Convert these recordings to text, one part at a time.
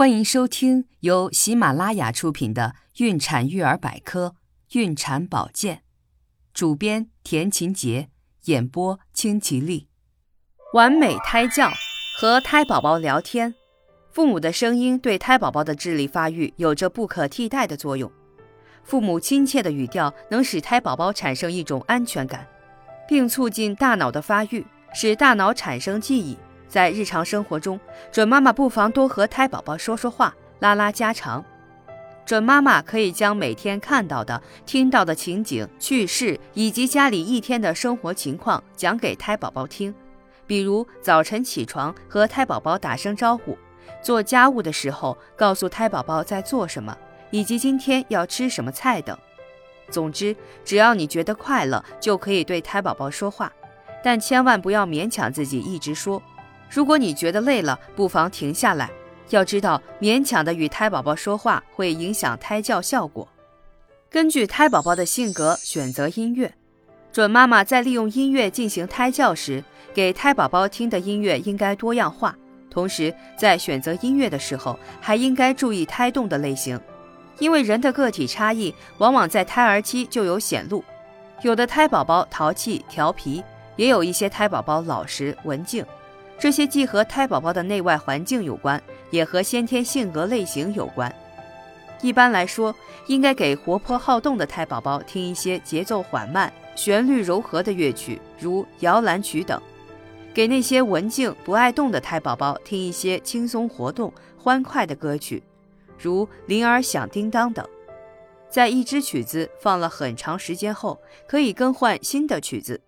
欢迎收听由喜马拉雅出品的《孕产育儿百科·孕产保健》，主编田勤杰，演播清吉丽。完美胎教和胎宝宝聊天，父母的声音对胎宝宝的智力发育有着不可替代的作用。父母亲切的语调能使胎宝宝产生一种安全感，并促进大脑的发育，使大脑产生记忆。在日常生活中，准妈妈不妨多和胎宝宝说说话，拉拉家常。准妈妈可以将每天看到的、听到的情景、趣事以及家里一天的生活情况讲给胎宝宝听，比如早晨起床和胎宝宝打声招呼，做家务的时候告诉胎宝宝在做什么，以及今天要吃什么菜等。总之，只要你觉得快乐，就可以对胎宝宝说话，但千万不要勉强自己一直说。如果你觉得累了，不妨停下来。要知道，勉强的与胎宝宝说话会影响胎教效果。根据胎宝宝的性格选择音乐，准妈妈在利用音乐进行胎教时，给胎宝宝听的音乐应该多样化。同时，在选择音乐的时候，还应该注意胎动的类型，因为人的个体差异往往在胎儿期就有显露。有的胎宝宝淘气调皮，也有一些胎宝宝老实文静。这些既和胎宝宝的内外环境有关，也和先天性格类型有关。一般来说，应该给活泼好动的胎宝宝听一些节奏缓慢、旋律柔和的乐曲，如摇篮曲等；给那些文静不爱动的胎宝宝听一些轻松活动、欢快的歌曲，如铃儿响叮当等。在一支曲子放了很长时间后，可以更换新的曲子。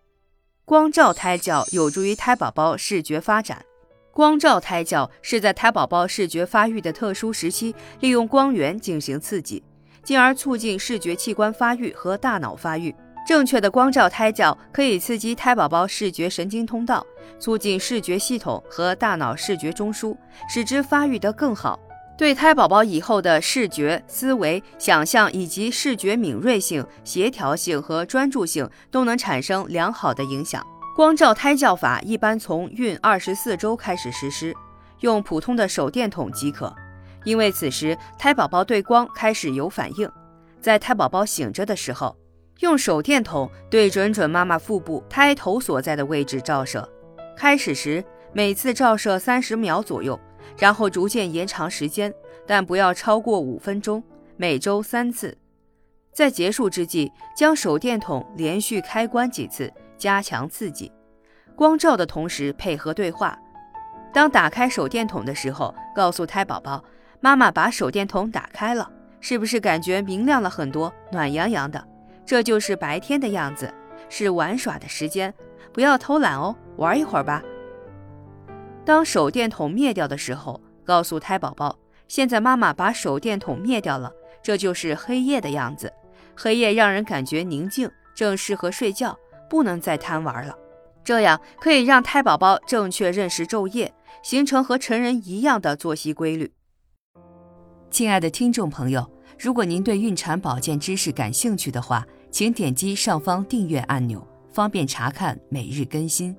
光照胎教有助于胎宝宝视觉发展。光照胎教是在胎宝宝视觉发育的特殊时期，利用光源进行刺激，进而促进视觉器官发育和大脑发育。正确的光照胎教可以刺激胎宝宝视觉神经通道，促进视觉系统和大脑视觉中枢，使之发育得更好。对胎宝宝以后的视觉、思维、想象以及视觉敏锐性、协调性和专注性都能产生良好的影响。光照胎教法一般从孕二十四周开始实施，用普通的手电筒即可，因为此时胎宝宝对光开始有反应。在胎宝宝醒着的时候，用手电筒对准准妈妈腹部胎头所在的位置照射，开始时每次照射三十秒左右。然后逐渐延长时间，但不要超过五分钟。每周三次，在结束之际，将手电筒连续开关几次，加强刺激。光照的同时配合对话。当打开手电筒的时候，告诉胎宝宝：“妈妈把手电筒打开了，是不是感觉明亮了很多，暖洋洋的？这就是白天的样子，是玩耍的时间，不要偷懒哦，玩一会儿吧。”当手电筒灭掉的时候，告诉胎宝宝：“现在妈妈把手电筒灭掉了，这就是黑夜的样子。黑夜让人感觉宁静，正适合睡觉，不能再贪玩了。这样可以让胎宝宝正确认识昼夜，形成和成人一样的作息规律。”亲爱的听众朋友，如果您对孕产保健知识感兴趣的话，请点击上方订阅按钮，方便查看每日更新。